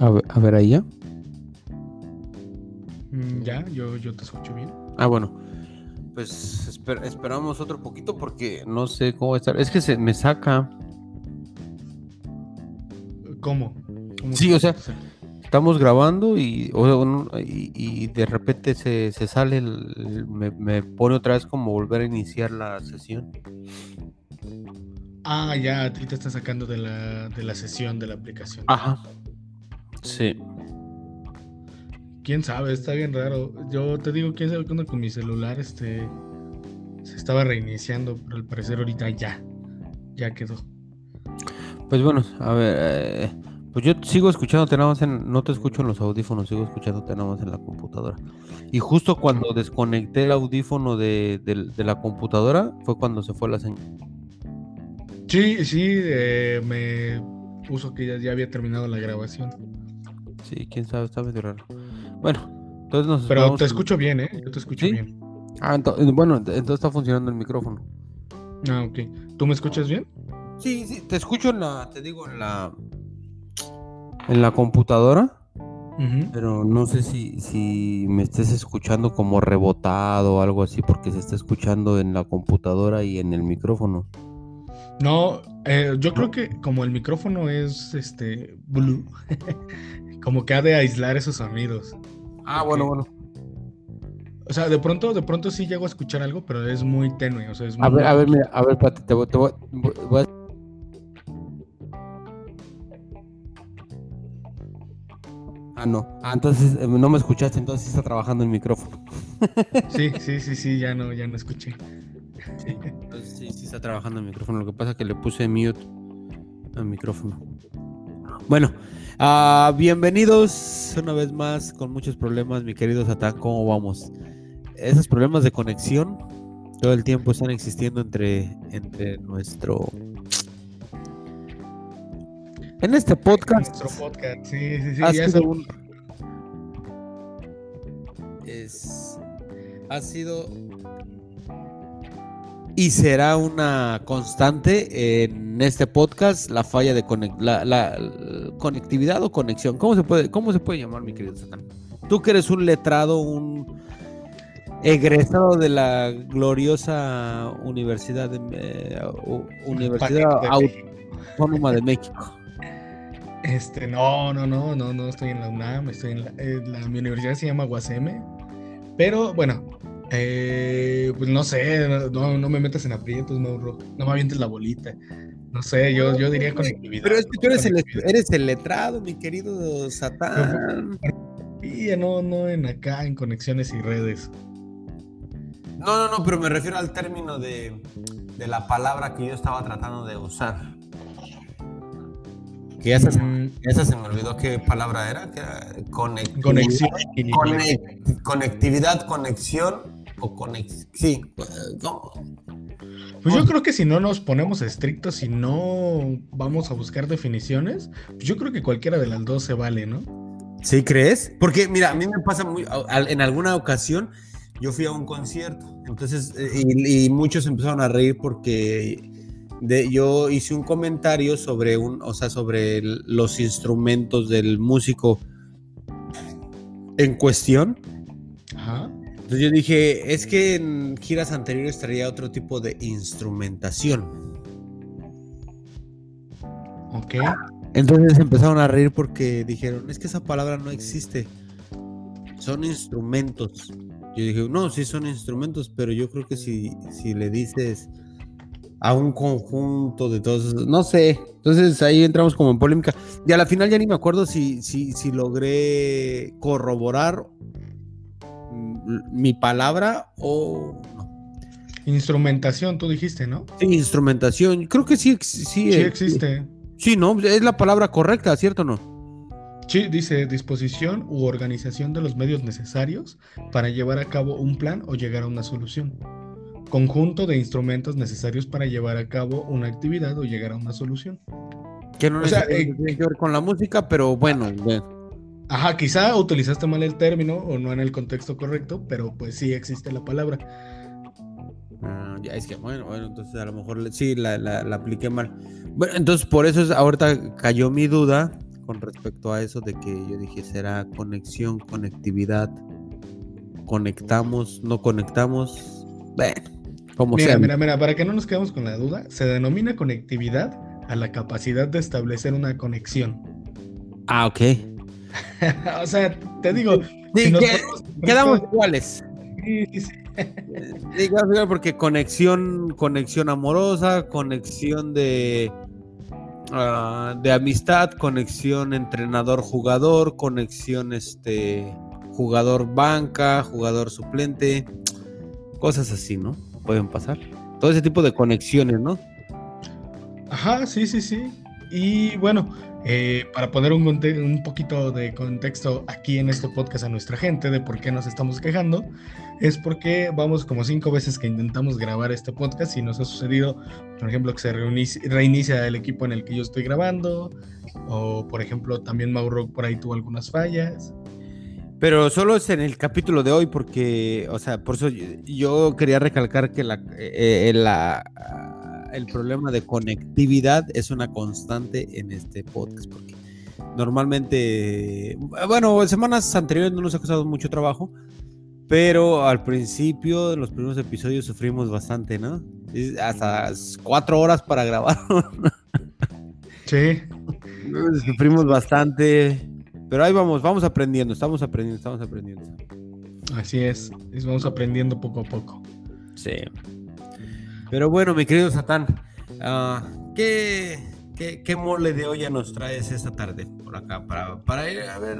A ver, a ver ahí ya. Mm, ya, yo, yo te escucho bien. Ah, bueno. Pues esper- esperamos otro poquito porque no sé cómo va a estar. Es que se me saca. ¿Cómo? ¿Cómo Sí, o sea, se- Estamos grabando y, o sea, y, y de repente se, se sale, el- el- me, me pone otra vez como volver a iniciar la sesión. Ah, ya, a ti te está sacando de la, de la sesión de la aplicación. Ajá. Sí. Quién sabe, está bien raro. Yo te digo, quién sabe cuando con mi celular este se estaba reiniciando, pero al parecer ahorita ya, ya quedó. Pues bueno, a ver, eh, pues yo sigo escuchándote nada más en, no te escucho en los audífonos, sigo escuchándote nada más en la computadora. Y justo cuando desconecté el audífono de, del- de la computadora fue cuando se fue la señal. Sí, sí, eh, me puso que ya, ya había terminado la grabación. Sí, quién sabe, está medio raro. Bueno, entonces nos Pero te escucho bien, ¿eh? Yo te escucho ¿Sí? bien. Ah, ento- eh, bueno, ent- entonces está funcionando el micrófono. Ah, ok. ¿Tú me escuchas bien? Sí, sí, te escucho en la, te digo, en la, en la computadora, pero no sé si, si me estés escuchando como rebotado o algo así, porque se está escuchando en la computadora y en el micrófono. No, eh, yo creo que como el micrófono es este blue, como que ha de aislar esos sonidos. Ah, bueno, bueno. O sea, de pronto, de pronto sí llego a escuchar algo, pero es muy tenue. O sea, es A ver, a ver, mira, a ver, espérate, te voy, te voy- voy- a- Ah, no. Ah, entonces eh, no me escuchaste, entonces sí está trabajando el micrófono. Sí, sí, sí, sí, ya no, ya no escuché. Sí, entonces sí, sí está trabajando el micrófono. Lo que pasa es que le puse mute al micrófono. Bueno, ah, bienvenidos una vez más con muchos problemas, mi querido Satán. ¿Cómo vamos? Esos problemas de conexión todo el tiempo están existiendo entre, entre nuestro. En este podcast. Nuestro podcast, sí, sí, sí. ha sido un- es, ha sido y será una constante en este podcast la falla de conec- la, la- la conectividad o conexión. ¿Cómo se puede, cómo se puede llamar, mi querido Satán? Tú que eres un letrado, un egresado de la gloriosa Universidad de, eh, Universidad de. Autónoma de México. Este, no, no, no, no, no estoy en la UNAM, estoy en la, eh, la- mi universidad se llama UASM, pero bueno, eh, pues no sé, no, no me metas en aprietos, Mauro, no me avientes la bolita, no sé, yo, yo diría conectividad. Pero es que tú eres el, eres el letrado, mi querido Satán. No, no en acá, en conexiones y redes. No, no, no, pero me refiero al término de, de la palabra que yo estaba tratando de usar. Que esa, se- Mm, esa se me olvidó qué palabra era. Que era conectividad. conexión. Conectividad, conexión o conex... Sí. eh, ¿cómo? Pues yo creo que si no nos ponemos estrictos y no vamos a buscar definiciones, pues yo creo que cualquiera de las dos se vale, ¿no? ¿Sí crees? Porque, mira, a mí me pasa muy. En alguna ocasión yo fui a un concierto, entonces, eh, y, y muchos empezaron a reír porque de, yo hice un comentario sobre un, o sea, sobre el- los instrumentos del músico en cuestión. Entonces yo dije, es que en giras anteriores traía otro tipo de instrumentación. Ok. Entonces empezaron a reír porque dijeron, es que esa palabra no existe. Son instrumentos. Yo dije, no, sí son instrumentos, pero yo creo que si, si le dices a un conjunto de todos, esos- no sé. Entonces ahí entramos como en polémica. Y a la final ya ni me acuerdo si, si, si logré corroborar mi palabra o no. Instrumentación, tú dijiste, ¿no? Sí, instrumentación. Creo que sí, sí, Sí eh, existe. Sí, no, es la palabra correcta, ¿cierto o no? Sí, dice disposición u organización de los medios necesarios para llevar a cabo un plan o llegar a una solución. Conjunto de instrumentos necesarios para llevar a cabo una actividad o llegar a una solución. Que no O sea, eh, tiene que ver con la música, pero bueno, bueno. Ajá, quizá utilizaste mal el término o no en el contexto correcto, pero pues sí existe la palabra. Ah, ya es que bueno, bueno, entonces a lo mejor sí la, la- la apliqué mal. Bueno, entonces por eso es, ahorita cayó mi duda con respecto a eso de que yo dije será conexión, conectividad, conectamos, no conectamos, bueno, como Mira, sea. mira, mira, para que no nos quedemos con la duda, se denomina conectividad a la capacidad de establecer una conexión. Ah, ok. o sea, te digo, Sí, si nos que- quedamos iguales. Sí, sí, sí. Sí, quedamos igual porque conexión, conexión amorosa, conexión de ah, de amistad, conexión entrenador-jugador, conexión este jugador banca, jugador suplente, cosas así, ¿no? Pueden pasar. Todo ese tipo de conexiones, ¿no? Ajá, sí, sí, sí. Y bueno, eh, para poner un, un poquito de contexto aquí en este podcast a nuestra gente de por qué nos estamos quejando, es porque vamos como cinco veces que intentamos grabar este podcast y nos ha sucedido, por ejemplo, que se reinicia el equipo en el que yo estoy grabando, o por ejemplo, también Mauro por ahí tuvo algunas fallas. Pero solo es en el capítulo de hoy porque, o sea, por eso yo, yo quería recalcar que la, eh, eh, la- el problema de conectividad es una constante en este podcast porque normalmente, bueno, semanas anteriores no nos ha costado mucho trabajo, pero al principio, en los primeros episodios sufrimos bastante, ¿no? Hasta cuatro horas para grabar. Sí, Sufrimos bastante, pero ahí vamos, vamos aprendiendo, estamos aprendiendo, estamos aprendiendo. así es. es- Vamos aprendiendo poco a poco. Sí. Pero bueno, mi querido Satán, ah, ¿qué, qué, qué mole de olla nos traes esta tarde por acá? Para, para ir a ver.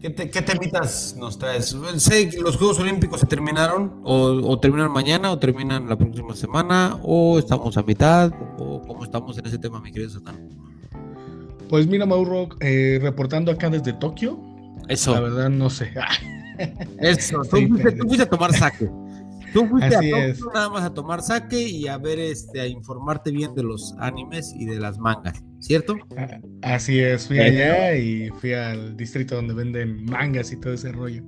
¿Qué, te- qué temitas nos traes? Sé que los Juegos Olímpicos se terminaron, o, o terminan mañana, o terminan la próxima semana, o estamos a mitad, o cómo estamos en ese tema, mi querido Satán. Pues mira, Mauro, eh, reportando acá desde Tokio, Eso. la verdad no sé. Eso, tú, Sí, fuiste, tú fuiste a tomar saque. Tú fuiste Así a es. Nada más a tomar saque y a ver, este, a informarte bien de los animes y de las mangas, ¿cierto? Así es, fui allá y fui al distrito donde venden mangas y todo ese rollo.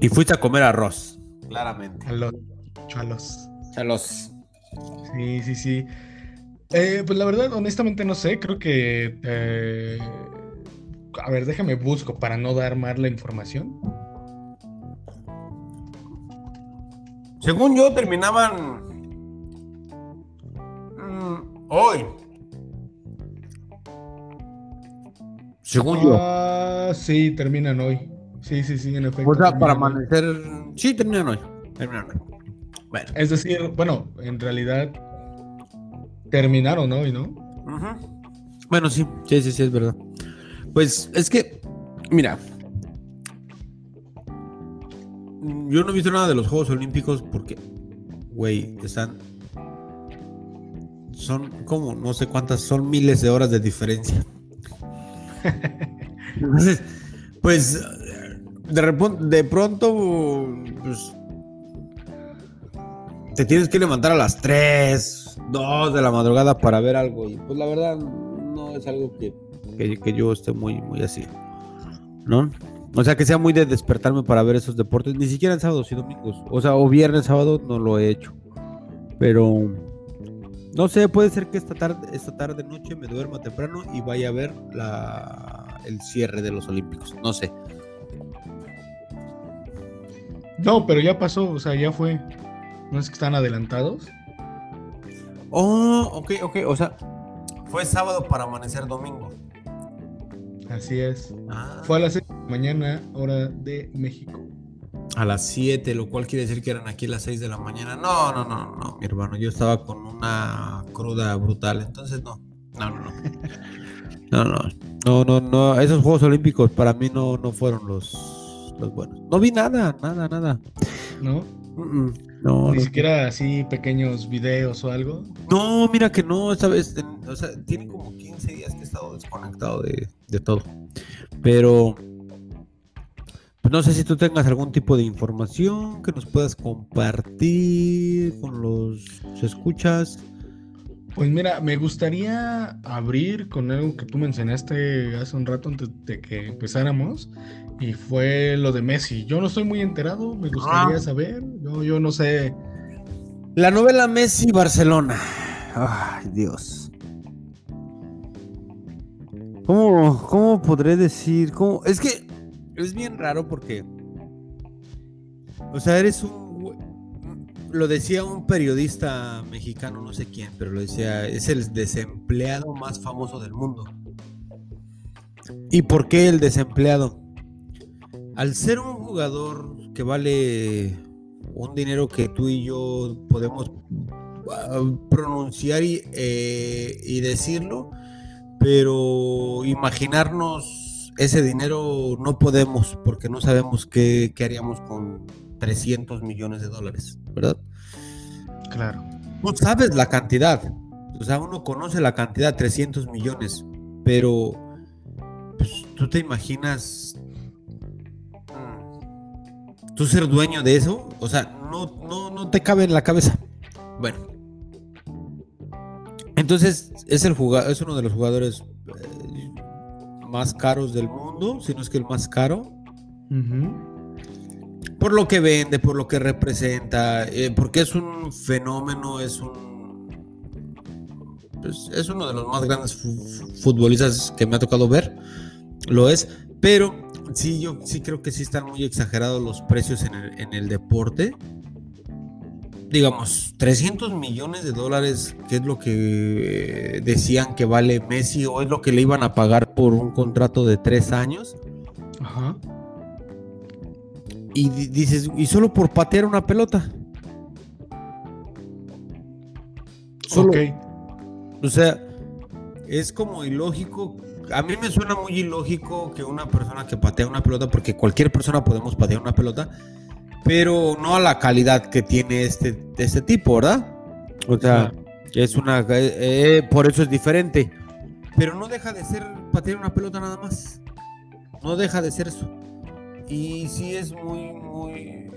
Y fuiste a comer arroz, claramente. A los chalos. Chalos. Sí, sí, sí. Eh, pues la verdad, honestamente no sé, creo que... eh, A ver, déjame busco para no dar mal la información. Según yo, terminaban mm, hoy. Según yo. Ah, sí, terminan hoy. Sí, sí, sí, en efecto. O sea, para hoy. amanecer. Sí, terminan hoy. Terminan hoy. Bueno. Es decir, bueno, en realidad terminaron hoy, ¿no? Ujú. Bueno, sí, sí, sí, sí, es verdad. Pues es que, mira, yo no he visto nada de los Juegos Olímpicos porque, güey, están... Son como, no sé cuántas, son miles de horas de diferencia. Entonces, pues, de, repon- de pronto, pues, te tienes que levantar a las 3, 2 de la madrugada para ver algo. Y pues la verdad no es algo que, que, que yo esté muy, muy así. ¿No? O sea, que sea muy de despertarme para ver esos deportes. Ni siquiera en sábados y domingos. O sea, o viernes, sábado no lo he hecho. Pero no sé, puede ser que esta tarde, esta tarde noche me duerma temprano y vaya a ver la, el cierre de los Olímpicos. No sé. No, pero ya pasó, o sea, ya fue. ¿No es que están adelantados? Oh, ok, ok. O sea, fue sábado para amanecer domingo. Así es. Ah. Fue a las 6 de la mañana, hora de México. A las 7, lo cual quiere decir que eran aquí las 6 de la mañana. No, no, no, no, mi hermano. Yo estaba con una cruda brutal, entonces no. No, no, no. No, no. No, no, no. Esos Juegos Olímpicos para mí no, no fueron los, los buenos. No vi nada, nada, nada. ¿No? Mm, mm, No, Ni no. siquiera así pequeños videos o algo. No, mira que no, esta vez, o sea, tiene como 15 días que he estado desconectado de, de todo. Pero no sé si tú tengas algún tipo de información que nos puedas compartir con los escuchas. Pues mira, me gustaría abrir con algo que tú mencionaste hace un rato antes de que empezáramos. Y fue lo de Messi. Yo no estoy muy enterado, me gustaría Ah. saber. Yo, yo no sé. La novela Messi Barcelona. Ay, Dios. ¿Cómo, cómo podré decir? ¿Cómo? Es que es bien raro porque. O sea, eres un. Lo decía un periodista mexicano, no sé quién, pero lo decía, es el desempleado más famoso del mundo. ¿Y por qué el desempleado? Al ser un jugador que vale un dinero que tú y yo podemos ah, pronunciar y, eh, y decirlo, pero imaginarnos ese dinero no podemos porque no sabemos qué, qué haríamos con 300 millones de dólares, ¿verdad? Claro. No sabes la cantidad, o sea, uno conoce la cantidad, 300 millones, pero pues, tú te imaginas tú ser dueño de eso, o sea, no, no, no te cabe en la cabeza. Bueno, entonces es, el jugador, es uno de los jugadores eh, más caros del mundo, si no es que el más caro. Por lo que vende, por lo que representa, eh, porque es un fenómeno, es un. Pues, es uno de los más grandes futbolistas que me ha tocado ver. Lo es. Pero sí, yo sí creo que sí están muy exagerados los precios en el, en el deporte digamos, 300 millones de dólares, que es lo que decían que vale Messi o es lo que le iban a pagar por un contrato de tres años. Ajá. Y dices, y solo por patear una pelota. Solo. O sea, es como ilógico. A mí me suena muy ilógico que una persona que patea una pelota, porque cualquier persona podemos patear una pelota, pero no a la calidad que tiene este, este tipo, ¿verdad? O sea, es una. Eh, eh, por eso es diferente. Pero no deja de ser patear una pelota nada más. No deja de ser eso. Y sí es muy, muy.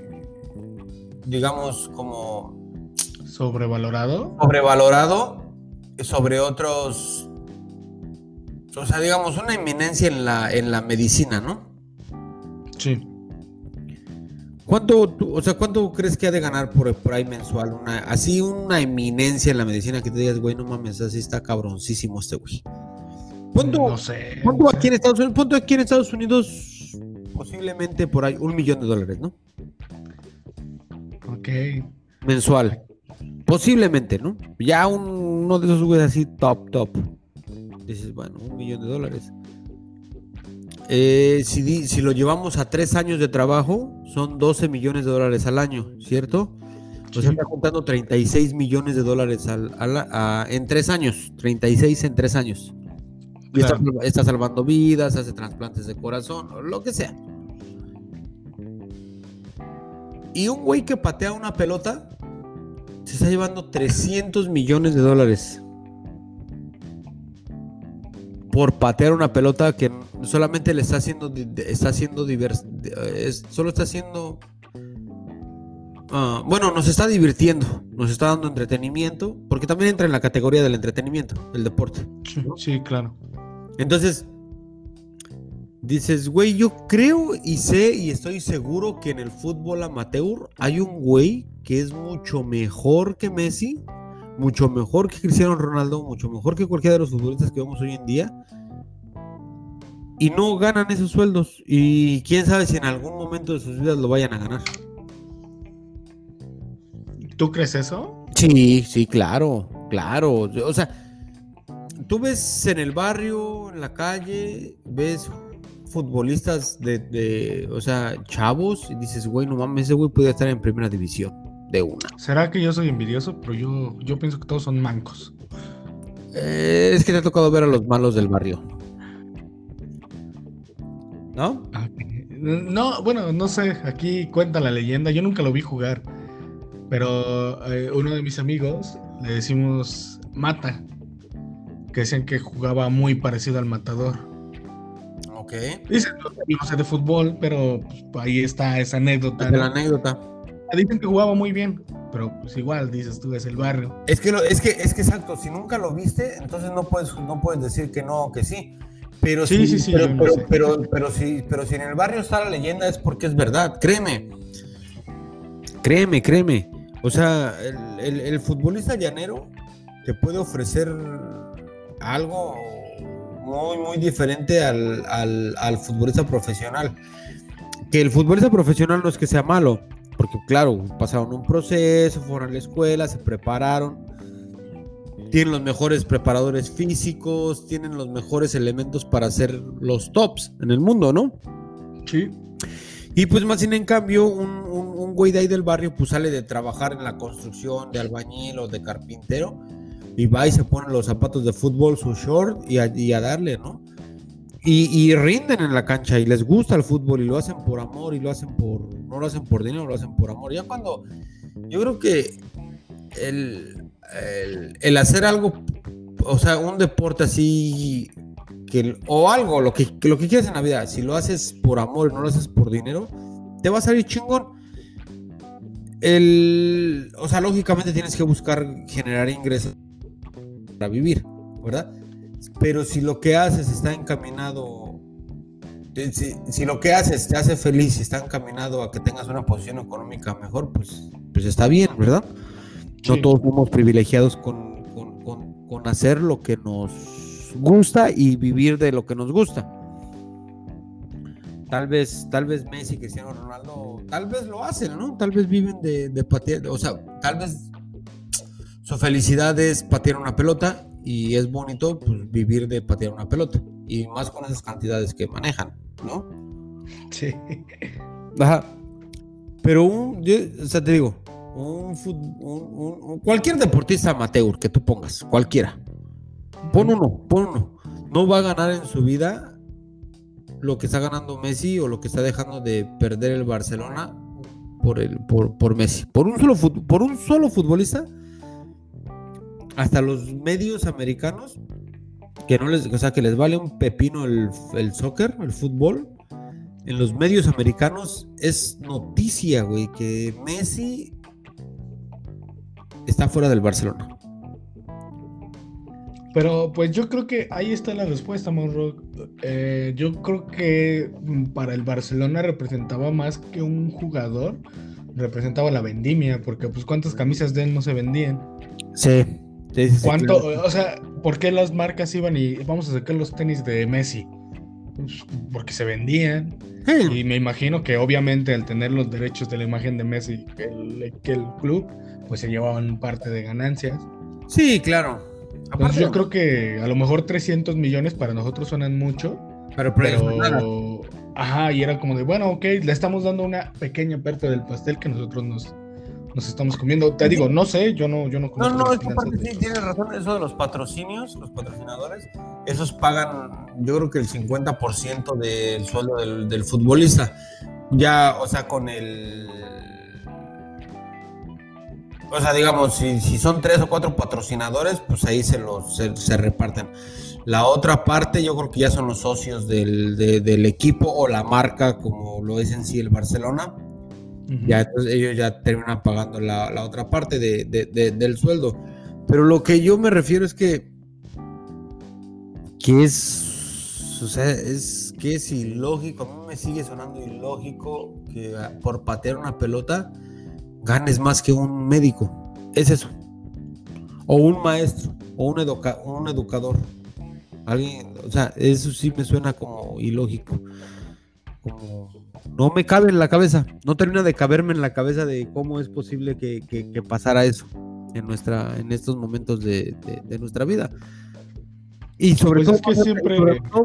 Digamos, como. ¿Sobrevalorado? Sobrevalorado sobre otros. O sea, digamos, una eminencia en la, en la medicina, ¿no? Sí. ¿Cuánto, o sea, cuánto crees que ha de ganar por, por ahí mensual? Una, así una eminencia en la medicina que te digas, güey, no mames, así está cabroncísimo este güey. ¿Cuánto, no sé, ¿cuánto aquí en Estados Unidos? ¿Cuánto aquí en Estados Unidos? Posiblemente por ahí un millón de dólares, ¿no? Ok. Mensual. Posiblemente, ¿no? Ya uno de esos güeyes así top, top. Dices, bueno, un millón de dólares. Eh, si, lo llevamos a tres años de trabajo, son 12 millones de dólares al año, ¿cierto? O sea, está contando 36 millones de dólares al, en tres años. 36 en tres años. está, salvando vidas, hace trasplantes de corazón, lo que sea. Y un güey que patea una pelota se está llevando 300 millones de dólares por patear una pelota que solamente le está haciendo está haciendo divers, solo está haciendo ah, bueno nos está divirtiendo nos está dando entretenimiento porque también entra en la categoría del entretenimiento el deporte sí, claro. Entonces dices güey yo creo y sé y estoy seguro que en el fútbol amateur hay un güey que es mucho mejor que Messi mucho mejor que Cristiano Ronaldo, mucho mejor que cualquiera de los futbolistas que vemos hoy en día. Y no ganan esos sueldos. Y quién sabe si en algún momento de sus vidas lo vayan a ganar. ¿Tú crees eso? Sí, sí, claro, claro. O sea, tú ves en el barrio, en la calle, ves futbolistas de, de o sea, chavos, y dices, güey, no mames, ese güey podría estar en primera división de una. ¿Será que yo soy envidioso? Pero yo, yo pienso que todos son mancos. Eh, es que te ha tocado ver a los malos del barrio. ¿No? No, bueno, no sé. Aquí cuenta la leyenda. Yo nunca lo vi jugar. Pero eh, uno de mis amigos le decimos Mata. Que decían que jugaba muy parecido al matador. Ok. Dicen, no sé de fútbol, pero pues, ahí está esa anécdota. La anécdota. Dicen que jugaba muy bien, pero pues igual dices tú es el barrio. Es que es que es que exacto, si nunca lo viste, entonces no puedes no puedes decir que no que sí. Pero sí, sí, sí, pero, pero, pero, si, pero si en el barrio está la leyenda es porque es verdad, créeme. Créeme, créeme. O sea, el, el futbolista llanero te puede ofrecer algo muy, muy diferente al, al, futbolista profesional. Que el futbolista profesional no es que sea malo, porque claro, pasaron un proceso, fueron a la escuela, se prepararon, tienen los mejores preparadores físicos, tienen los mejores elementos para ser los tops en el mundo, ¿no? Sí. Y pues más bien en cambio, un, un, güey de ahí del barrio pues sale de trabajar en la construcción, de albañil o de carpintero, y va y se pone los zapatos de fútbol, su short, y a, darle, ¿no? Y, rinden en la cancha y les gusta el fútbol y lo hacen por amor y lo hacen por, no lo hacen por dinero, lo hacen por amor. Ya cuando, yo creo que el, el, hacer algo, o sea, un deporte así, que, o algo, lo que, lo que quieras en la vida, si lo haces por amor y no lo haces por dinero, te va a salir chingón. El, o sea, lógicamente tienes que buscar generar ingresos para vivir, ¿verdad? Pero si lo que haces está encaminado, si, si, lo que haces te hace feliz y está encaminado a que tengas una posición económica mejor, pues, pues está bien, ¿verdad? No todos somos privilegiados con, hacer lo que nos gusta y vivir de lo que nos gusta. Tal vez, tal vez Messi, Cristiano Ronaldo, tal vez lo hacen, ¿no? Tal vez viven de, de patear, o sea, tal vez su felicidad es patear una pelota y es bonito pues, vivir de patear una pelota. Y más con esas cantidades que manejan, ¿no? Sí. Ajá. Pero un, yo, o sea, te digo, un, cualquier deportista amateur que tú pongas, cualquiera. Pon uno, pon uno. No va a ganar en su vida lo que está ganando Messi o lo que está dejando de perder el Barcelona por, el, por, Messi. Por un, solo, por un solo futbolista, hasta los medios americanos, que no les, o sea, que les vale un pepino el, el soccer, el fútbol, en los medios americanos es noticia, güey, que Messi está fuera del Barcelona. Pero pues yo creo que ahí está la respuesta, Monro. Eh, yo creo que mm, para el Barcelona representaba más que un jugador, representaba la vendimia, porque pues cuántas camisas de él no se vendían. Sí. ¿Cuánto, o sea, por qué las marcas iban y vamos a sacar los tenis de Messi? Pues, porque se vendían. Y me imagino que obviamente al tener los derechos de la imagen de Messi, que el club, pues se llevaban parte de ganancias. Sí, claro. yo creo que a lo mejor 300 millones para nosotros suenan mucho. Pero, pero ajá, y era como de, bueno, ok, le estamos dando una pequeña parte del pastel que nosotros nos, nos estamos comiendo. Te digo, no sé, yo no, yo no No, no, es que sí, tienes razón, eso de los patrocinios, los patrocinadores, esos pagan, yo creo que el 50% del sueldo del, del futbolista. Ya, o sea, con el o sea, digamos, si, son tres o cuatro patrocinadores, pues ahí se los se, reparten. La otra parte, yo creo que ya son los socios del, equipo o la marca, como lo es en sí el Barcelona. Ya entonces ellos ya terminan pagando la, otra parte del sueldo. Pero lo que yo me refiero es que, que es, o sea, es que es ilógico. A mí me sigue sonando ilógico que por patear una pelota ganes más que un médico. Es eso. O un maestro, o un, un educador. Alguien, o sea, eso sí me suena como ilógico. Como no me cabe en la cabeza, no termina de caberme en la cabeza de cómo es posible que, pasara eso en nuestra, en estos momentos de, nuestra vida. Y sobre, pues todo, siempre...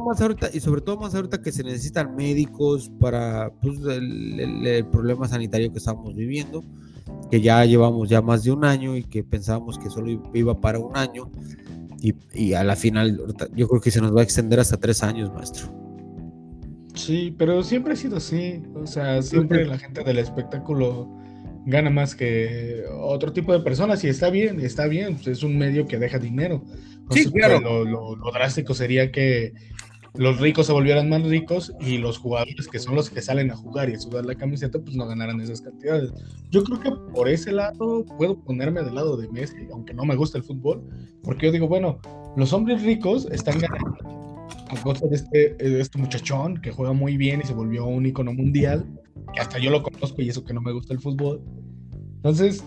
más ahorita, y sobre todo más ahorita que se necesitan médicos para pues, el, problema sanitario que estamos viviendo que ya llevamos ya más de un año y que pensábamos que solo iba para un año y, a la final yo creo que se nos va a extender hasta tres años, maestro. Sí, pero siempre ha sido así, o sea, siempre la gente del espectáculo gana más que otro tipo de personas y está bien, está bien, pues, es un medio que deja dinero. sí, claro. lo, drástico sería que los ricos se volvieran más ricos y los jugadores que son los que salen a jugar y a sudar la camiseta, pues no ganaran esas cantidades. Yo creo que por ese lado puedo ponerme del lado de Messi, aunque no me gusta el fútbol, porque yo digo, bueno, los hombres ricos están ganando a costa de este, este muchachón que juega muy bien y se volvió un icono mundial, que hasta yo lo conozco y eso que no me gusta el fútbol. Entonces,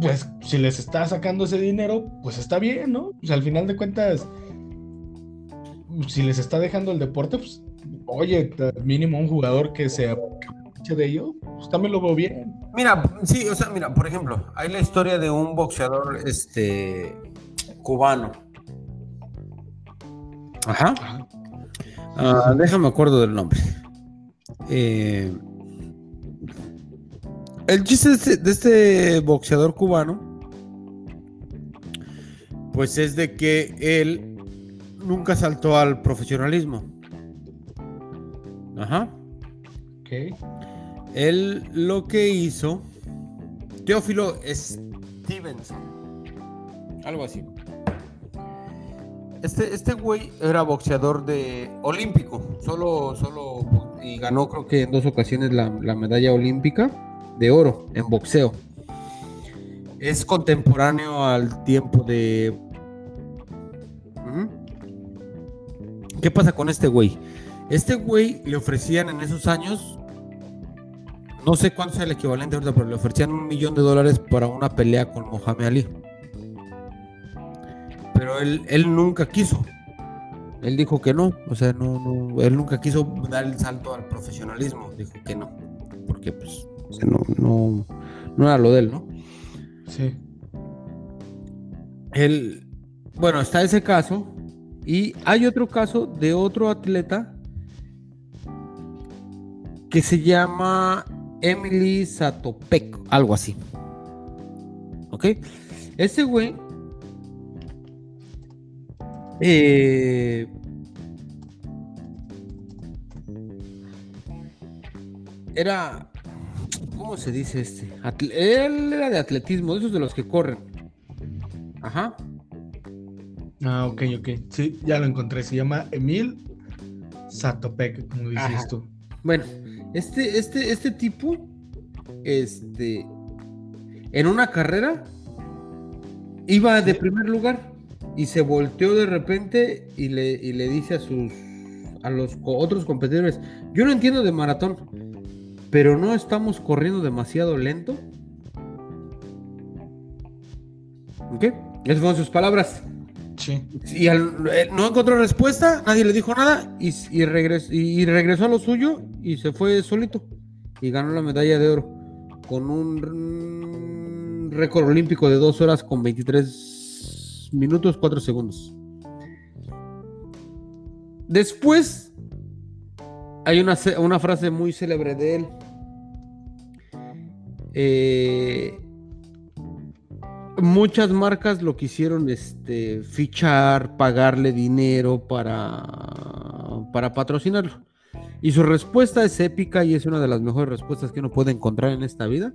pues si les está sacando ese dinero, pues está bien, ¿no? Pues al final de cuentas si les está dejando el deporte, pues, oye, mínimo un jugador que se aproveche de ello, pues también lo veo bien. Mira, sí, o sea, mira, por ejemplo, hay la historia de un boxeador este cubano. Ajá. Ah, déjame acuerdo del nombre. Eh, el chiste de este, de este boxeador cubano, pues es de que él nunca saltó al profesionalismo. Ajá. Ok. Él lo que hizo, Teófilo Stevenson, algo así. Este, este güey era boxeador de olímpico, solo, solo, y ganó creo que en dos ocasiones la, la medalla olímpica de oro en boxeo. Es contemporáneo al tiempo de... Ujú. ¿Qué pasa con este güey? Este güey le ofrecían en esos años, no sé cuánto sea el equivalente ahorita, pero le ofrecían un millón de dólares para una pelea con Mohamed Ali. Pero él, él nunca quiso. Él dijo que no, o sea, no, no, él nunca quiso dar el salto al profesionalismo, dijo que no, porque pues o sea, no, no, no era lo de él, ¿no? Sí. Él, bueno, está ese caso. Y hay otro caso de otro atleta que se llama Emily Satopek, algo así. ¿Ok? Ese güey eh, era ¿Cómo se dice este? Atle- él era de atletismo, de esos de los que corren. Ajá. Ah, ok, ok. Sí, ya lo encontré. Se llama Emil Satopek, como dices Ajá. tú. Bueno, este, este, este tipo, este, en una carrera, iba de primer lugar y se volteó de repente y le, y le dice a sus, a los otros competidores, yo no entiendo de maratón, pero no estamos corriendo demasiado lento. ¿Ok? Esas fueron sus palabras. Sí. Y al- eh, no encontró respuesta, nadie le dijo nada y, y regres- y- y regresó a lo suyo y se fue solito y ganó la medalla de oro con un récord olímpico de 2 horas con 23 minutos 4 segundos. Después hay una, una frase muy célebre de él. Eh, muchas marcas lo quisieron este, fichar, pagarle dinero para, para patrocinarlo. Y su respuesta es épica y es una de las mejores respuestas que uno puede encontrar en esta vida,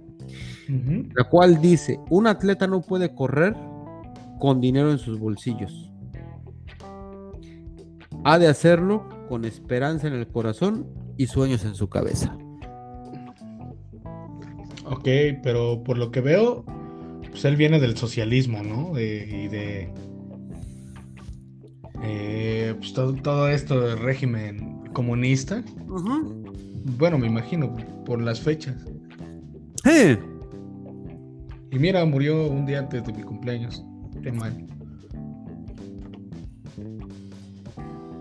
la cual dice, un atleta no puede correr con dinero en sus bolsillos. Ha de hacerlo con esperanza en el corazón y sueños en su cabeza. Ok, pero por lo que veo, pues él viene del socialismo, ¿no? De- y de. eh, pues todo, todo esto del régimen comunista. Bueno, me imagino, por las fechas. Eh, Y mira, murió un día antes de mi cumpleaños. Mal.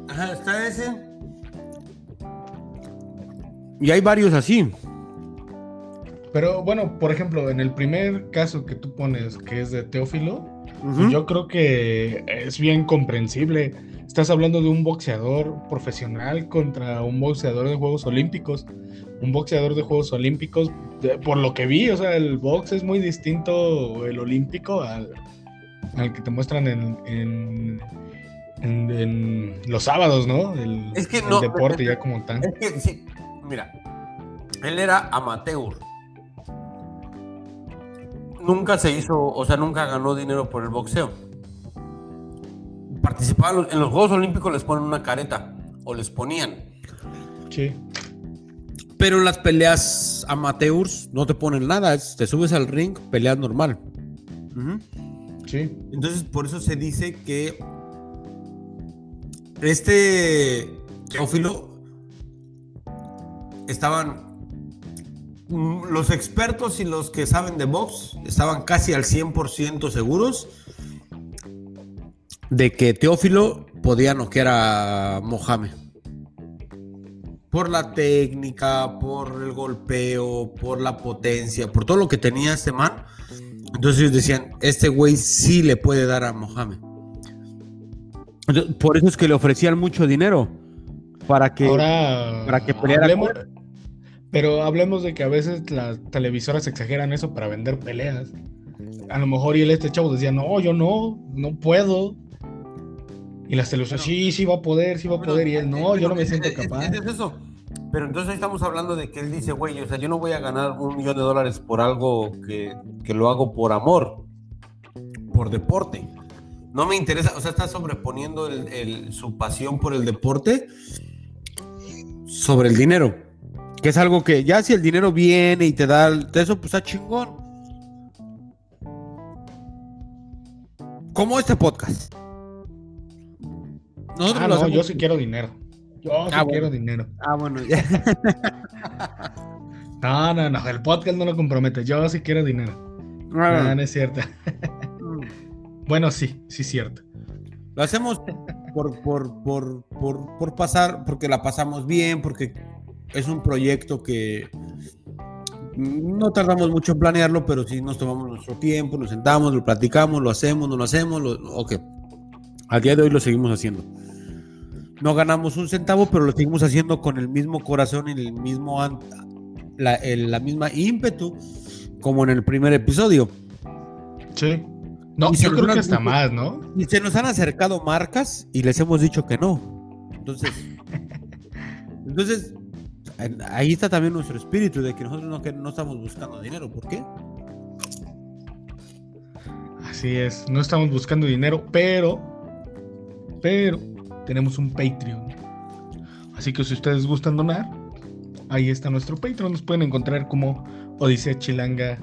Ajá, está ese. Y hay varios así. Pero bueno, por ejemplo, en el primer caso que tú pones, que es de Teófilo, yo creo que es bien comprensible. Estás hablando de un boxeador profesional contra un boxeador de Juegos Olímpicos. Un boxeador de Juegos Olímpicos, de- por lo que vi, o sea, el box es muy distinto, el olímpico, al, al que te muestran en, en, en- en los sábados, ¿no? El, Es que el no, deporte es- ya como tal. Es que sí, mira, él era amateur. Nunca se hizo, o sea, nunca ganó dinero por el boxeo. Participaban en los- Juegos Olímpicos, les ponen una careta, o les ponían. Sí. Pero en las peleas amateurs no te ponen nada, es- te subes al ring, peleas normal. Ujú. Entonces, por eso se dice que este Teófilo estaban mm, los expertos y los que saben de box estaban casi al 100% seguros de que Teófilo podía noquear a Mohamed. Por la técnica, por el golpeo, por la potencia, por todo lo que tenía este man. Entonces ellos decían, este güey sí le puede dar a Mohamed. Por eso es que le ofrecían mucho dinero para que, para que peleara. pero hablemos de que a veces las televisoras exageran eso para vender peleas. A lo mejor y él, este chavo decía, no, yo no, no puedo. Y las televisoras, sí, sí va a poder, sí va a poder. y él, no, yo no me siento capaz. Es, eso. Pero entonces estamos hablando de que él dice, güey, o sea, yo no voy a ganar un millón de dólares por algo que, que lo hago por amor, por deporte. No me interesa, o sea, está sobreponiendo el, su pasión por el deporte sobre el dinero. Que es algo que ya si el dinero viene y te da eso, pues está chingón. Como este podcast. ah, no, yo sí quiero dinero. Yo sí ah, quiero dinero. Ah, bueno, ya. no, no, no, el podcast no lo compromete. Yo sí quiero dinero. Ah, no, no es cierto. Bueno, sí, sí es cierto. Lo hacemos por, por, por, por, pasar, porque la pasamos bien, porque es un proyecto que no tardamos mucho en planearlo, pero sí nos tomamos nuestro tiempo, nos sentamos, lo platicamos, lo hacemos, no lo hacemos, lo, ok. Al día de hoy lo seguimos haciendo. No ganamos un centavo, pero lo seguimos haciendo con el mismo corazón y el mismo la, la misma ímpetu como en el primer episodio. Sí. No, yo creo que hasta más, ¿no? Y se nos han acercado marcas y les hemos dicho que no. Entonces, entonces ahí está también nuestro espíritu de que nosotros no, que no estamos buscando dinero. ¿Por qué? Así es, no estamos buscando dinero, pero, pero tenemos un Patreon. Así que si ustedes gustan donar, ahí está nuestro Patreon. Nos pueden encontrar como Odisea Chilanga.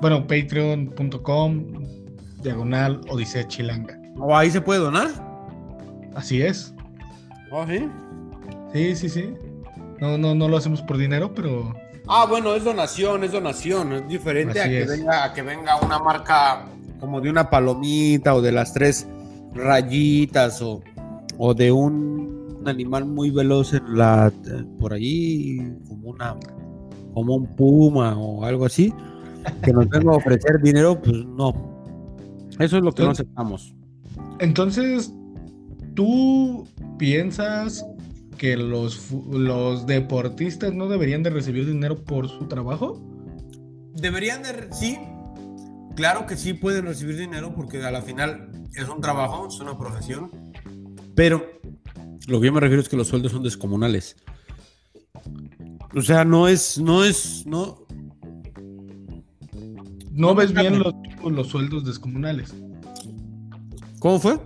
Bueno, patreon.com diagonal Odisea Chilanga. ¿O ahí se puede donar? Así es. ¿Oh, sí? Sí, sí, sí. No, no, no lo hacemos por dinero, pero. Ah, bueno, es donación, es donación. Es diferente a que, Venga, a que venga una marca como de una palomita o de las tres rayitas o, o de un animal muy veloz en la por allí, como una como un puma o algo así, que nos venga a ofrecer dinero, pues no. Eso es lo que no aceptamos. Entonces, ¿tú piensas que los, los deportistas no deberían de recibir dinero por su trabajo? Deberían de, sí. Claro que sí pueden recibir dinero porque a la final es un trabajo, es una profesión. Pero lo que yo me refiero es que los sueldos son descomunales. O sea, no es, no es, no, no, ves bien los, los, sueldos descomunales. ¿Cómo fue?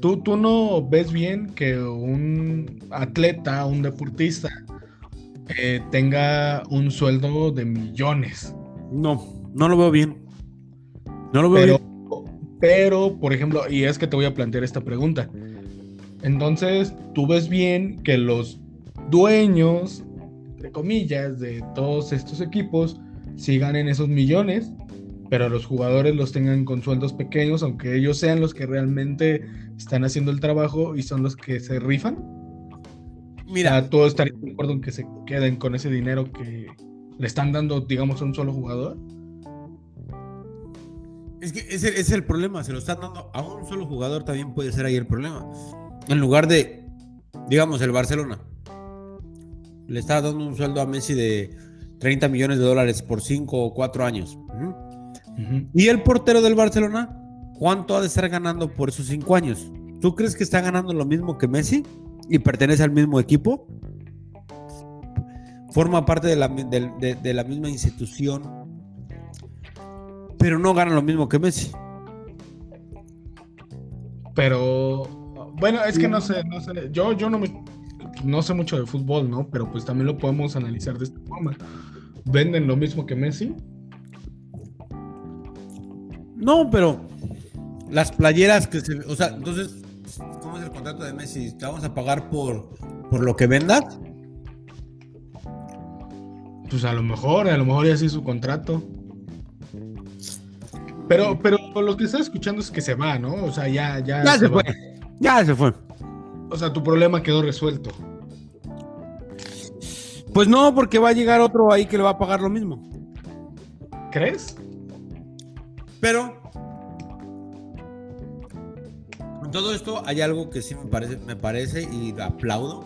Tú, tú no ves bien que un atleta, un deportista, eh, tenga un sueldo de millones. No, no lo veo bien. No lo veo pero, bien. Pero, por ejemplo, y es que te voy a plantear esta pregunta. Entonces, tú ves bien que los dueños, entre comillas, de todos estos equipos, si ganen esos millones, pero los jugadores los tengan con sueldos pequeños, aunque ellos sean los que realmente están haciendo el trabajo y son los que se rifan. Mira, todos estarían de acuerdo en que se queden con ese dinero que le están dando, digamos, a un solo jugador. Es que ese es el problema, se lo están dando a un solo jugador, también puede ser ahí el problema. En lugar de, digamos, el Barcelona, le está dando un sueldo a Messi de 30 millones de dólares por 5 o 4 años. Y el portero del Barcelona, ¿cuánto ha de estar ganando por esos 5 años? ¿Tú crees que está ganando lo mismo que Messi y pertenece al mismo equipo? Forma parte de la, de, la misma institución, pero no gana lo mismo que Messi. Pero bueno, es que no sé, no sé. Yo, yo no me no sé mucho de fútbol, ¿no? Pero pues también lo podemos analizar de esta forma. ¿Venden lo mismo que Messi? No, pero las playeras que se... O sea, entonces, ¿cómo es el contrato de Messi? ¿Te vamos a pagar por, por lo que vendas? Pues a lo mejor, a lo mejor ya sí su contrato. Pero, pero lo que está escuchando es que se va, ¿no? O sea, ya, ya, ya se, fue. Ya se fue. O sea, tu problema quedó resuelto. Pues no, porque va a llegar otro ahí que le va a pagar lo mismo. ¿Crees? Pero en todo esto hay algo que sí me parece, me parece y aplaudo,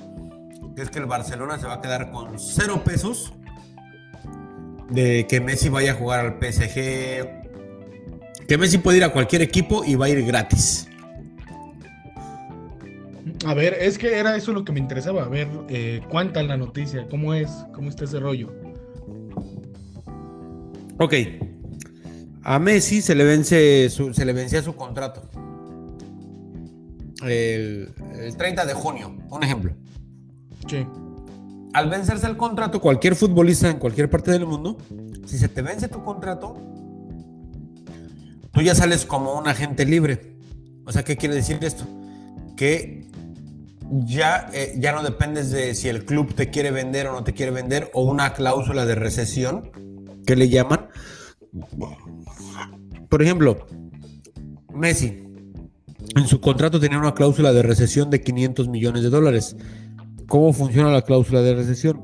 que es que el Barcelona se va a quedar con cero pesos de que Messi vaya a jugar al PSG, que Messi puede ir a cualquier equipo y va a ir gratis. A ver, es que era eso lo que me interesaba, a ver eh, cuánta la noticia, cómo es, cómo está ese rollo. Ok, a Messi se le vence se le vencía su contrato. El, 30 de junio, un ejemplo. Sí. Al vencerse el contrato, cualquier futbolista en cualquier parte del mundo, si se te vence tu contrato, tú ya sales como un agente libre. O sea, ¿qué quiere decir esto? Que ya, eh, ya no dependes de si el club te quiere vender o no te quiere vender, o una cláusula de recesión, que le llaman, por ejemplo, Messi en su contrato tenía una cláusula de recesión de 500 millones de dólares. ¿Cómo funciona la cláusula de recesión?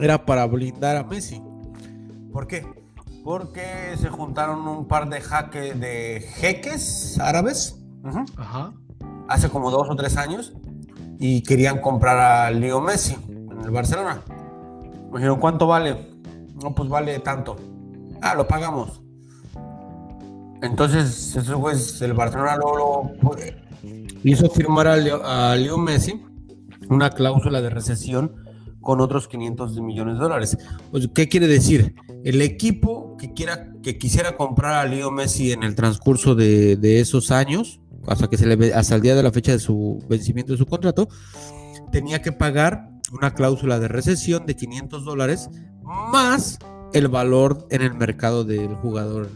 Era para blindar a Messi. ¿Por qué? Porque se juntaron un par de, jaque, de jeques árabes hace como dos o tres años y querían comprar a Leo Messi en el Barcelona. Me dijeron, ¿cuánto vale? No, pues vale tanto. Ah, lo pagamos. Entonces, eso pues, el Barcelona lo, hizo firmar a Leo, Messi una cláusula de recesión con otros 500 millones de dólares. Pues, ¿Qué quiere decir? El equipo que, quiera, que quisiera comprar a Leo Messi en el transcurso de, esos años, hasta, que se le, hasta el día de la fecha de su vencimiento de su contrato, tenía que pagar una cláusula de recesión de 500 dólares más el valor en el mercado del jugador.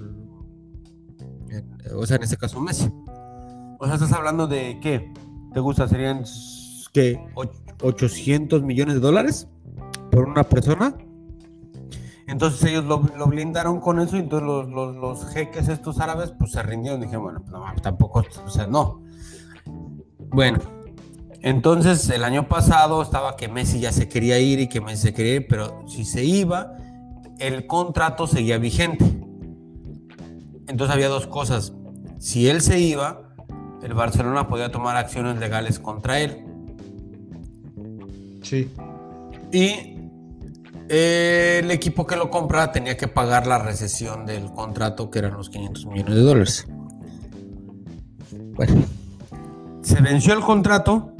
o sea, en este caso Messi. O sea, estás hablando de qué? ¿Te gusta? ¿Serían qué? ¿800 millones de dólares por una persona? Entonces ellos lo, blindaron con eso y entonces los, los, jeques estos árabes pues se rindieron. Dije, bueno, pues, no, tampoco, o sea, no. Bueno, entonces el año pasado estaba que Messi ya se quería ir y que Messi se quería ir, pero si se iba, el contrato seguía vigente. Entonces había dos cosas. Si él se iba, el Barcelona podía tomar acciones legales contra él. Sí. Y el equipo que lo compra tenía que pagar la recesión del contrato, que eran los 500 millones de dólares. Bueno, se venció el contrato,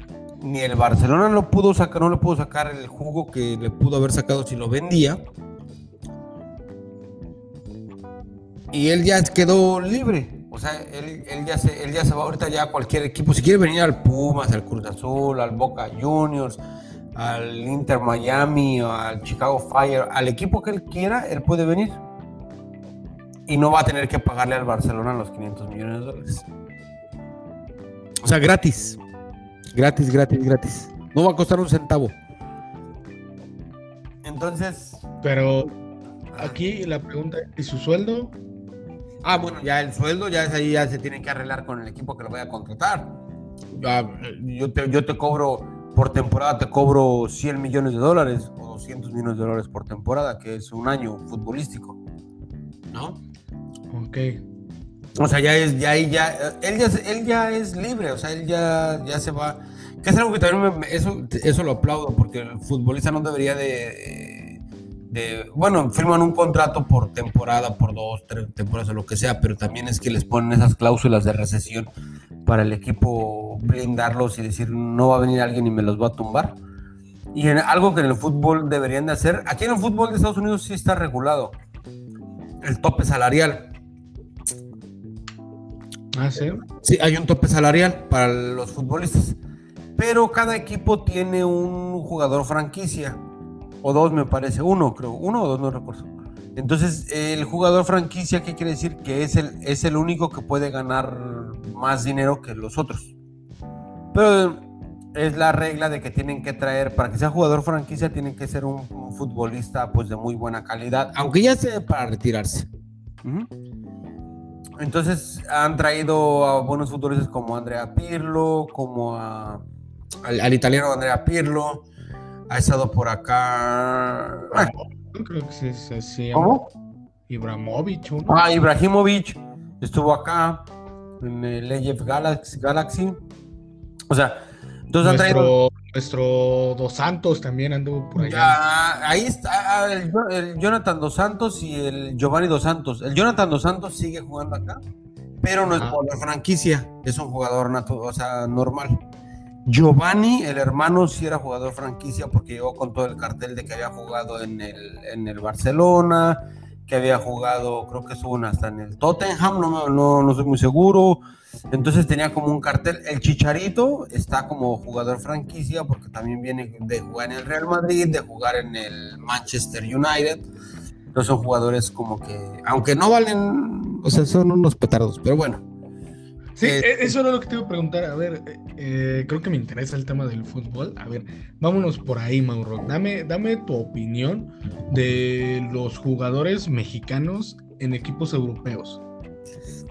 ni el Barcelona lo pudo sacar, no le pudo sacar el jugo que le pudo haber sacado si lo vendía. y él ya quedó libre. O sea, él, ya se, él ya se va ahorita ya a cualquier equipo. Si quiere venir al Pumas, al Cruz Azul, al Boca Juniors, al Inter Miami, al Chicago Fire, al equipo que él quiera, él puede venir. Y no va a tener que pagarle al Barcelona los 500 millones de dólares. O sea, gratis. Gratis, gratis, gratis. No va a costar un centavo. Entonces. Pero aquí la pregunta, ¿y su sueldo? Ah, bueno, ya el sueldo ya es ahí, ya se tiene que arreglar con el equipo que lo vaya a contratar. yo, te, yo te cobro, por temporada te cobro 100 millones de dólares o 200 millones de dólares por temporada, que es un año futbolístico. ¿No? Ok. O sea, ya es, ya ahí ya, él ya, él ya es libre, o sea, él ya, ya se va. Que es algo que también me, eso, eso lo aplaudo, porque el futbolista no debería de bueno, firman un contrato por temporada, por dos, tres temporadas o lo que sea, pero también es que les ponen esas cláusulas de recesión para el equipo blindarlos y decir no va a venir alguien y me los va a tumbar. Y en, algo que en el fútbol deberían de hacer, aquí en el fútbol de Estados Unidos sí está regulado, el tope salarial. Ah, sí. Sí, hay un tope salarial para los futbolistas, pero cada equipo tiene un jugador franquicia o dos me parece, uno creo, uno o dos no recuerdo. Entonces, el jugador franquicia, ¿qué quiere decir? Que es el, es el único que puede ganar más dinero que los otros. Pero es la regla de que tienen que traer, para que sea jugador franquicia, tienen que ser un, futbolista pues de muy buena calidad, aunque ya sea para retirarse. entonces han traído a buenos futbolistas como Andrea Pirlo, como a, al, italiano Andrea Pirlo. Ha estado por acá. Creo que sí, sí ¿Cómo? Ibrahimovic. Ah, Ibrahimovic estuvo acá en el Galaxy, Galaxy. O sea, entonces nuestro, nuestro Dos Santos también anduvo por allá. ahí está ah, el, Jonathan Dos Santos y el Giovanni Dos Santos. El Jonathan Dos Santos sigue jugando acá, pero no es por la franquicia, es un jugador o sea, normal. Giovanni, el hermano, sí era jugador franquicia porque llegó con todo el cartel de que había jugado en el, en el Barcelona, que había jugado, creo que estuvo hasta en el Tottenham, no, no, no soy muy seguro. Entonces tenía como un cartel. El Chicharito está como jugador franquicia porque también viene de jugar en el Real Madrid, de jugar en el Manchester United. Entonces son jugadores como que, aunque no valen, o sea, son unos petardos, pero bueno. Sí, eh, e, eso era lo que te iba a preguntar. A ver, eh, eh, creo que me interesa el tema del fútbol. A ver, vámonos por ahí, Mauro. Dame, dame tu opinión de los jugadores mexicanos en equipos europeos.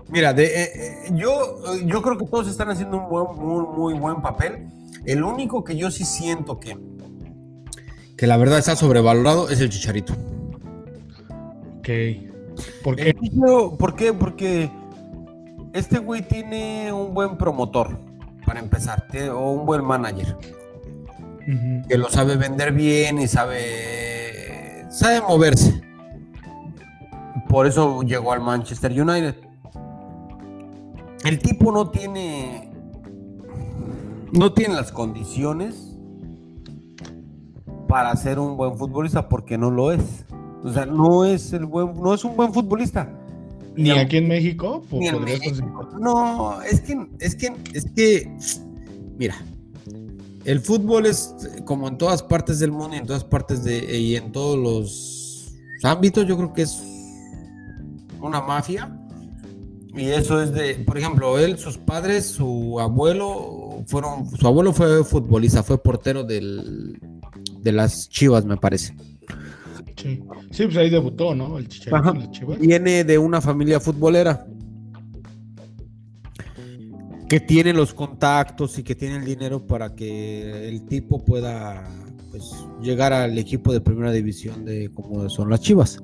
Mira, de, yo, yo creo que todos están haciendo un buen, muy, muy buen papel. El único que yo sí siento que, que la verdad está sobrevalorado es el Chicharito. Ok. ¿Por qué? ¿Por qué? Porque este güey tiene un buen promotor, para empezar, o un buen manager. Que lo sabe vender bien y sabe, sabe moverse. Por eso llegó al Manchester United. El tipo no tiene, no tiene las condiciones para ser un buen futbolista porque no lo es. O sea, no es el buen, no es un buen futbolista. Ni aquí en México, No, es que, es que, es que, mira, el fútbol es como en todas partes del mundo y en todas partes de y en todos los ámbitos, yo creo que es una mafia. Y eso es de, por ejemplo, él, sus padres, su abuelo fueron, su abuelo fue futbolista, fue portero del, de las Chivas, me parece. Sí. pues ahí debutó, ¿no? El Chicharito Viene de una familia futbolera que tiene los contactos y que tiene el dinero para que el tipo pueda pues, llegar al equipo de primera división de como son las Chivas.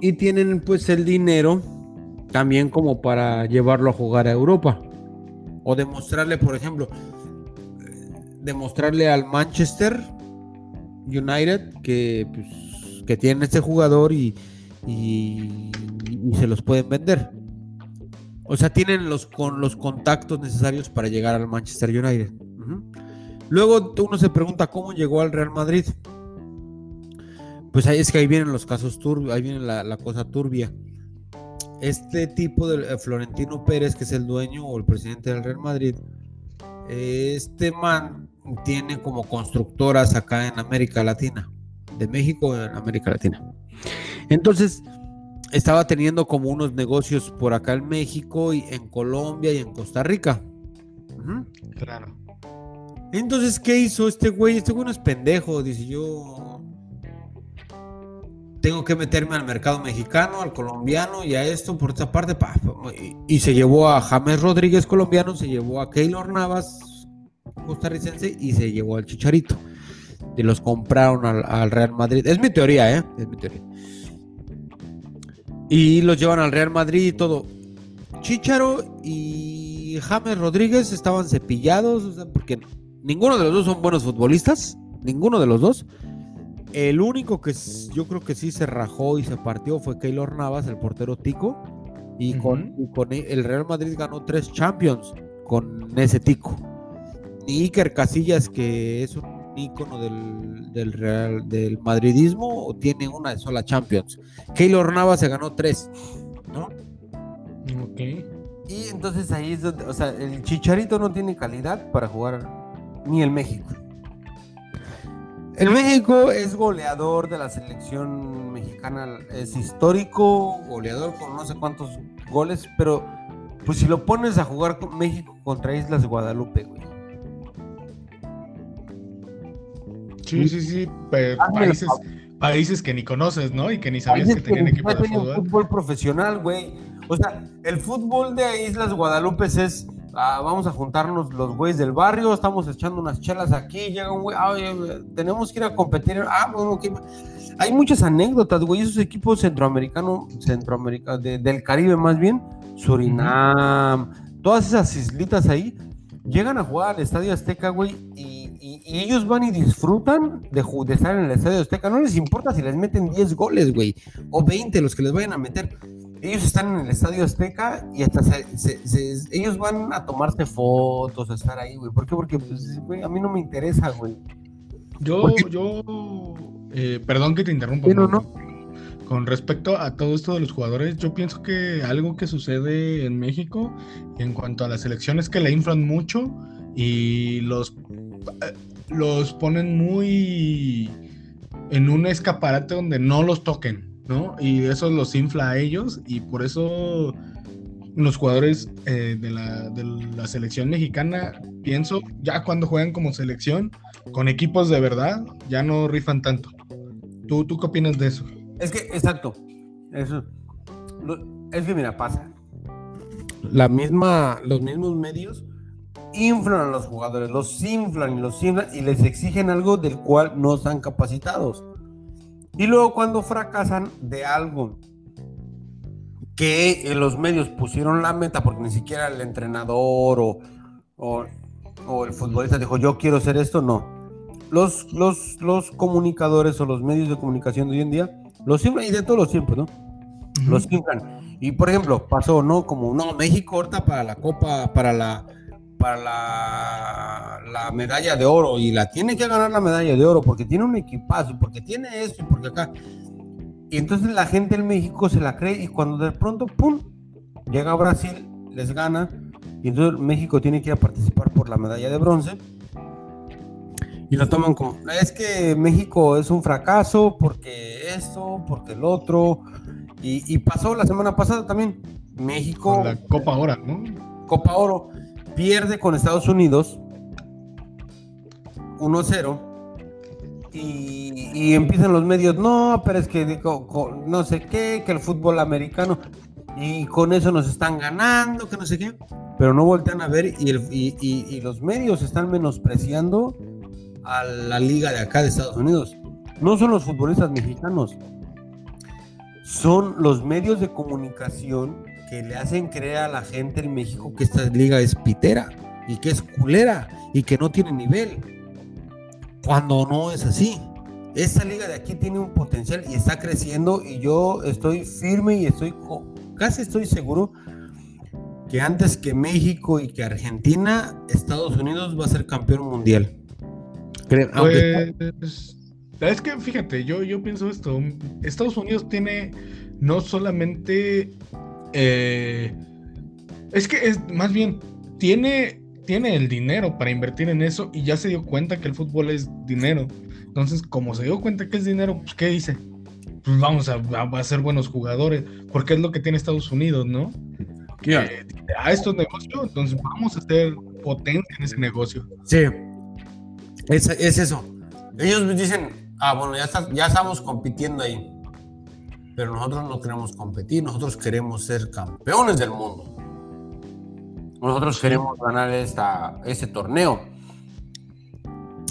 Y tienen pues el dinero también como para llevarlo a jugar a Europa. O demostrarle, por ejemplo, demostrarle al Manchester United que, pues, que tienen este jugador y, y, se los pueden vender. O sea, tienen los, con los contactos necesarios para llegar al Manchester United. Luego uno se pregunta cómo llegó al Real Madrid. Pues ahí es que ahí vienen los casos turbios, ahí viene la, cosa turbia. Este tipo de eh, Florentino Pérez, que es el dueño o el presidente del Real Madrid, este man tiene como constructoras acá en América Latina, de México en América Latina. Entonces, estaba teniendo como unos negocios por acá en México y en Colombia y en Costa Rica. Claro. Entonces, ¿qué hizo este güey? Este güey no es pendejo, dice yo. Tengo que meterme al mercado mexicano, al colombiano y a esto por esta parte. y, se llevó a James Rodríguez colombiano, se llevó a Keylor Navas costarricense y se llevó al Chicharito. Y los compraron al, Real Madrid. Es mi teoría, ¿eh? Es mi teoría. Y los llevan al Real Madrid y todo. Chicharo y James Rodríguez estaban cepillados, porque ninguno de los dos son buenos futbolistas. Ninguno de los dos. El único que yo creo que sí se rajó y se partió fue Keylor Navas, el portero tico. Y, con, y con, el Real Madrid ganó tres Champions con ese tico ni Iker Casillas, que es un ícono del, Real, del madridismo, tiene una sola Champions. Keylor Navas se ganó tres, ¿no? Ok. Y entonces ahí es donde, o sea, el Chicharito no tiene calidad para jugar ni el México. El México es goleador de la selección mexicana, es histórico, goleador con no sé cuántos goles, pero pues si lo pones a jugar con México contra Islas de Guadalupe, güey Sí, sí, sí. países países que ni conoces, ¿no? Y que ni sabías que tenían equipo de fútbol. fútbol profesional, güey. O sea, el fútbol de Islas Guadalupe es ah, vamos a juntarnos los güeyes del barrio, estamos echando unas chelas aquí, llega un güey, ah, tenemos que ir a competir. Ah, bueno, que hay muchas anécdotas, güey, esos equipos centroamericanos, centroamericanos, del Caribe más bien, Surinam, todas esas islitas ahí, llegan a jugar al Estadio Azteca, güey, y, ellos van y disfrutan de, de, estar en el Estadio Azteca. No les importa si les meten 10 goles, güey, o 20 los que les vayan a meter. Ellos están en el Estadio Azteca y hasta ellos van a tomarse fotos, a estar ahí, güey. ¿Por qué? Porque, pues, güey, a mí no me interesa, güey. Yo, yo, eh, perdón que te interrumpa. no, no con respecto a todo esto de los jugadores, yo pienso que algo que sucede en México en cuanto a las elecciones que le inflan mucho y los, los ponen muy en un escaparate donde no los toquen, ¿no? Y eso los infla a ellos y por eso los jugadores eh, de, la, de la selección mexicana, pienso, ya cuando juegan como selección, con equipos de verdad, ya no rifan tanto. ¿Tú, tú qué opinas de eso? Es que, exacto. Eso. Es que, mira, pasa. La misma, los mismos medios inflan a los jugadores, los inflan y los inflan y les exigen algo del cual no están capacitados. Y luego cuando fracasan de algo que los medios pusieron la meta, porque ni siquiera el entrenador o, o, el futbolista dijo yo quiero hacer esto, no. Los, los, los comunicadores o los medios de comunicación de hoy en día los inflan y de todos los tiempos, ¿no? Los inflan. Y por ejemplo, pasó, ¿no? Como, no, México ahorita para la Copa, para la para la, la, medalla de oro y la tiene que ganar la medalla de oro porque tiene un equipazo, porque tiene esto y porque acá. Y entonces la gente en México se la cree y cuando de pronto, ¡pum!, llega a Brasil, les gana y entonces México tiene que ir a participar por la medalla de bronce y lo toman como, es que México es un fracaso porque esto, porque el otro. Y, pasó la semana pasada también. México. la Copa Oro, ¿no? Copa Oro. Pierde con Estados Unidos 1-0. Y, empiezan los medios, no, pero es que digo, no sé qué, que el fútbol americano. Y con eso nos están ganando, que no sé qué. Pero no voltean a ver y, y los medios están menospreciando a la liga de acá de Estados Unidos. No son los futbolistas mexicanos, son los medios de comunicación que le hacen creer a la gente en México que esta liga es pitera y que es culera y que no tiene nivel. Cuando no es así. Esta liga de aquí tiene un potencial y está creciendo y yo estoy firme y estoy casi estoy seguro que antes que México y que Argentina, Estados Unidos va a ser campeón mundial. Pues, es que fíjate, yo, yo pienso esto. Estados Unidos tiene no solamente. Eh, es que es más bien, tiene, tiene el dinero para invertir en eso y ya se dio cuenta que el fútbol es dinero. Entonces, como se dio cuenta que es dinero, pues ¿qué dice? Pues vamos a, a, ser buenos jugadores, porque es lo que tiene Estados Unidos, ¿no? Que a estos negocios, entonces vamos a ser potentes en ese negocio. Sí, es, eso. Ellos dicen, ah, bueno, ya, ya estamos compitiendo ahí. Pero nosotros no queremos competir, nosotros queremos ser campeones del mundo. Nosotros queremos ganar esta, este torneo.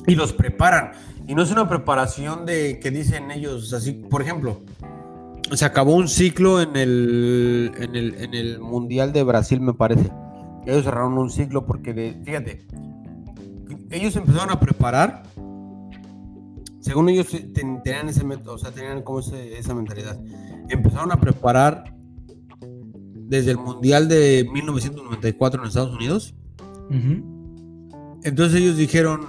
Y los preparan. Y no es una preparación de que dicen ellos así, por ejemplo, se acabó un ciclo en el, en el, en el Mundial de Brasil, me parece. Ellos cerraron un ciclo porque, de, fíjate, ellos empezaron a preparar, según ellos tenían ese método, o sea, tenían como esa mentalidad, empezaron a preparar desde el Mundial de 1994 en Estados Unidos. Entonces ellos dijeron,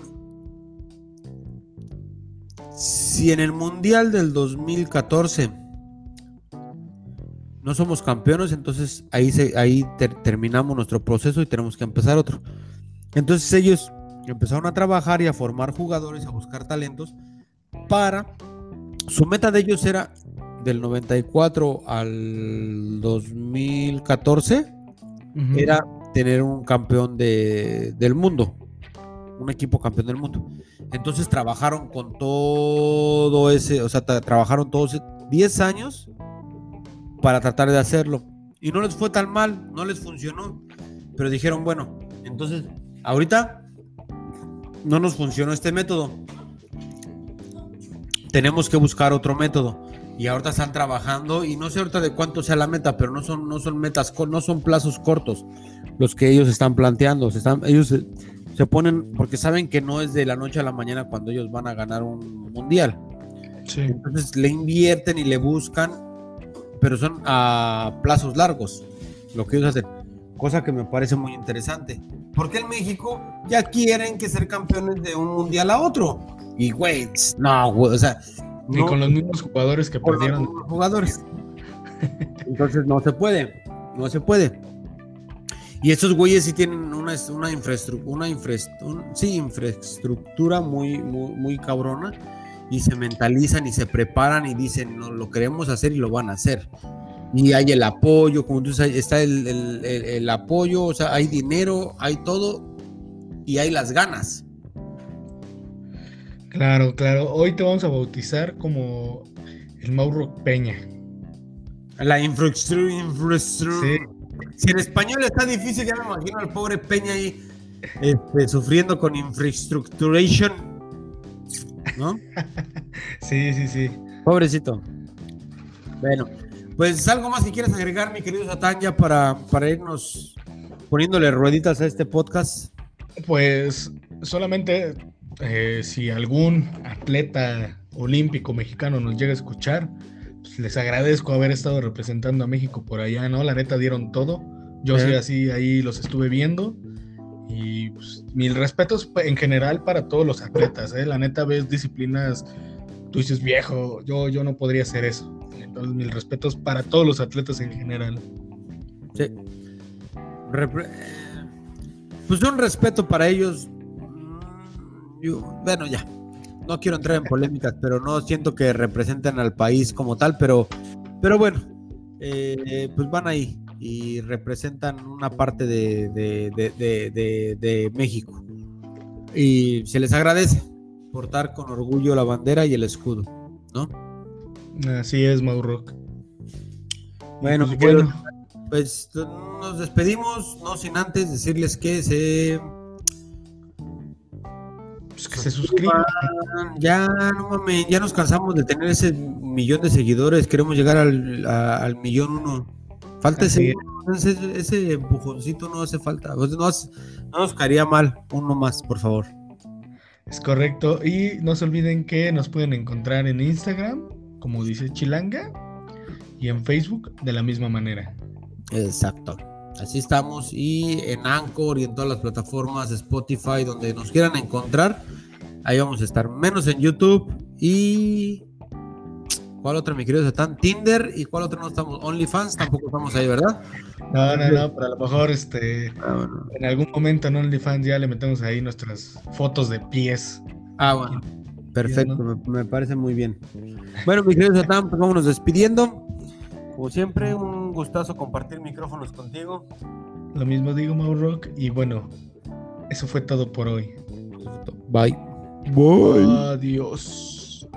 si en el Mundial del 2014 no somos campeones, entonces ahí, ahí terminamos nuestro proceso y tenemos que empezar otro. Entonces ellos empezaron a trabajar y a formar jugadores, a buscar talentos para... Su meta de ellos era del 94 al 2014, era tener un campeón de, del mundo. un equipo campeón del mundo. Entonces trabajaron con todo ese, o sea, trabajaron todos 10 años para tratar de hacerlo. Y no les fue tan mal, no les funcionó. Pero dijeron, bueno, entonces, ahorita no nos funcionó este método. Tenemos que buscar otro método. Y ahorita están trabajando y no sé ahorita de cuánto sea la meta, pero no son, no son metas, no son plazos cortos los que ellos están planteando. Se están, ellos se, ponen, porque saben que no es de la noche a la mañana cuando ellos van a ganar un mundial. Entonces le invierten y le buscan, pero son a plazos largos lo que ellos hacen. Cosa que me parece muy interesante. Porque en México ya quieren que ser campeones de un mundial a otro. Y güey, no, güey, o sea, ni con los mismos jugadores que perdieron. jugadores. Entonces no se puede. No se puede. Y estos güeyes sí tienen una, una, infraestructura, una infraestructura muy, muy, cabrona y se mentalizan y se preparan y dicen, no, lo queremos hacer y lo van a hacer. Y hay el apoyo, como tú sabes, está el, el apoyo, o sea, hay dinero, hay todo y hay las ganas. Claro, claro. Hoy te vamos a bautizar como el Mauro Peña. La infraestructura. Si en español está difícil, ya me imagino al pobre Peña ahí este, sufriendo con infrastructuration. ¿No? sí, sí, sí. Pobrecito. Bueno, pues algo más que quieras agregar, mi querido Satán, ya para, para irnos poniéndole rueditas a este podcast. Pues solamente eh, si algún atleta olímpico mexicano nos llega a escuchar, pues les agradezco haber estado representando a México por allá, ¿no? La neta dieron todo. Yo sí, así ahí los estuve viendo. Y pues, mil respetos en general para todos los atletas, ¿eh? La neta ves disciplinas, tú dices viejo, yo, yo no podría hacer eso. Entonces, mil respetos para todos los atletas en general. Sí. pues un respeto para ellos bueno, ya, no quiero entrar en polémicas, pero no siento que representen al país como tal, pero, pero bueno, eh, pues van ahí y representan una parte de, de, México. Y se les agradece portar con orgullo la bandera y el escudo, ¿no? Así es, Maurrock. Bueno, pues, bueno. pues nos despedimos, no sin antes decirles que se pues que se suscriban. Ya, no mames, ya nos cansamos de tener ese millón de seguidores. Queremos llegar al, millón uno. Falta ese, ese, empujoncito, no hace falta. no, no nos caería mal uno más, por favor. Es correcto. Y no se olviden que nos pueden encontrar en Instagram, como dice Chilanga, y en Facebook de la misma manera. Exacto. Así estamos y en Anchor y en todas las plataformas, Spotify, donde nos quieran encontrar. Ahí vamos a estar, menos en YouTube y... ¿Cuál otro, mi querido Satán? Tinder y cuál otro no estamos? OnlyFans tampoco estamos ahí, ¿verdad? No, no, no, pero a lo mejor este, ah, en algún momento en OnlyFans ya le metemos ahí nuestras fotos de pies. Ah, bueno. Perfecto, me, me, parece muy bien. Bueno, mi querido Satán, pues vámonos despidiendo. Como siempre, un gustazo compartir micrófonos contigo. Lo mismo digo, Maurock. Y bueno, eso fue todo por hoy. Bye. Bye. Adiós.